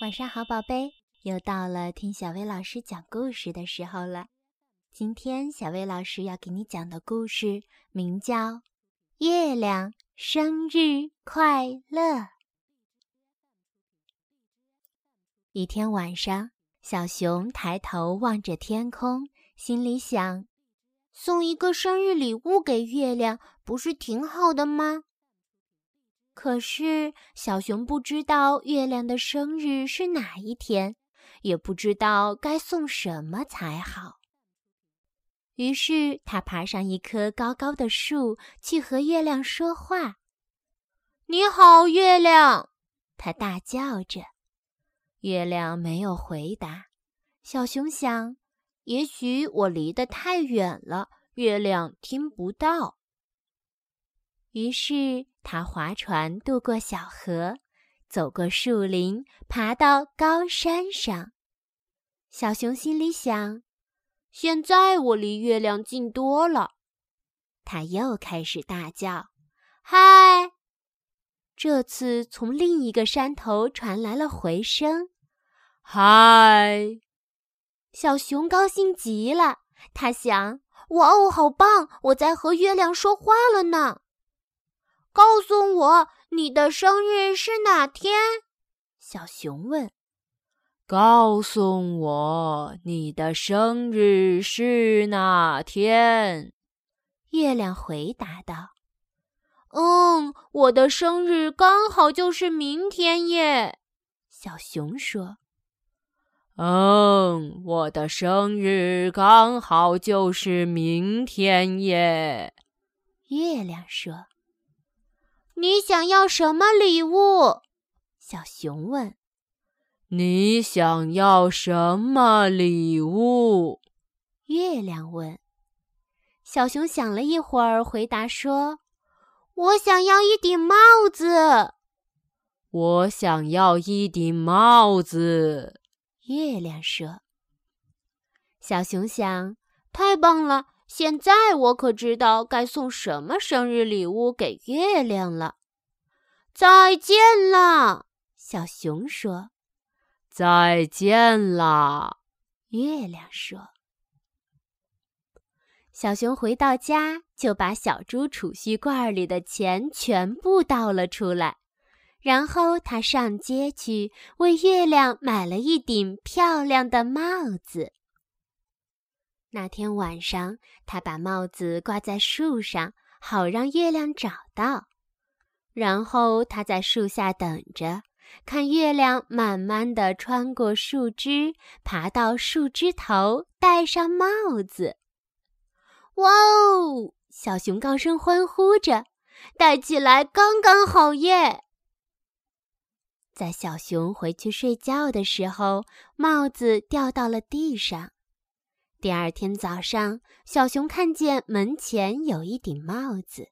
晚上好，宝贝，又到了听小薇老师讲故事的时候了。今天小薇老师要给你讲的故事名叫《月亮生日快乐》。一天晚上，小熊抬头望着天空，心里想：送一个生日礼物给月亮，不是挺好的吗？可是，小熊不知道月亮的生日是哪一天，也不知道该送什么才好。于是，他爬上一棵高高的树，去和月亮说话。“你好，月亮！”他大叫着。月亮没有回答。小熊想，也许我离得太远了，月亮听不到。于是。他划船渡过小河，走过树林，爬到高山上。小熊心里想：“现在我离月亮近多了。”他又开始大叫：“嗨！”这次从另一个山头传来了回声：“嗨！”小熊高兴极了，他想：“哇哦，好棒！我在和月亮说话了呢。”告诉我你的生日是哪天？小熊问。告诉我你的生日是哪天？月亮回答道。嗯，我的生日刚好就是明天耶。小熊说。嗯，我的生日刚好就是明天耶。月亮说。你想要什么礼物？小熊问。你想要什么礼物？月亮问。小熊想了一会儿，回答说：“我想要一顶帽子。”我想要一顶帽子。月亮说。小熊想：“太棒了！”现在我可知道该送什么生日礼物给月亮了。再见了，小熊说。再见啦，月亮说。小熊回到家，就把小猪储蓄罐里的钱全部倒了出来，然后他上街去为月亮买了一顶漂亮的帽子。那天晚上，他把帽子挂在树上，好让月亮找到。然后他在树下等着，看月亮慢慢地穿过树枝，爬到树枝头，戴上帽子。哇哦！小熊高声欢呼着，戴起来刚刚好耶！在小熊回去睡觉的时候，帽子掉到了地上。第二天早上，小熊看见门前有一顶帽子。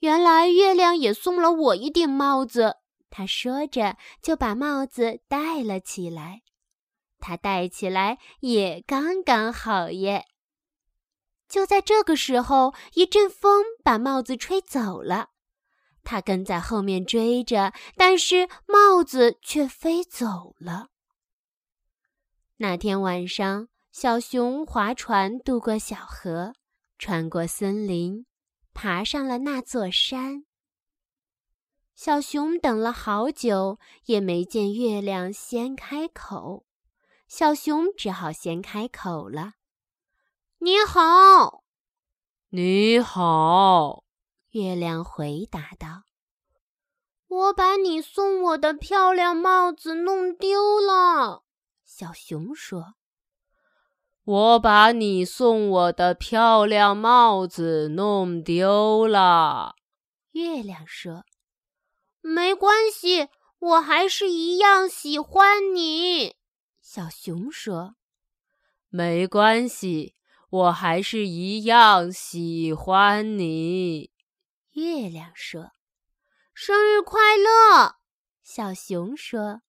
原来月亮也送了我一顶帽子。他说着，就把帽子戴了起来。他戴起来也刚刚好耶。就在这个时候，一阵风把帽子吹走了。他跟在后面追着，但是帽子却飞走了。那天晚上。小熊划船渡过小河，穿过森林，爬上了那座山。小熊等了好久，也没见月亮先开口。小熊只好先开口了：“你好，你好。”月亮回答道：“我把你送我的漂亮帽子弄丢了。”小熊说。我把你送我的漂亮帽子弄丢了，月亮说：“没关系，我还是一样喜欢你。”小熊说：“没关系，我还是一样喜欢你。”月亮说：“生日快乐！”小熊说：“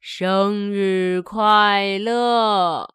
生日快乐！”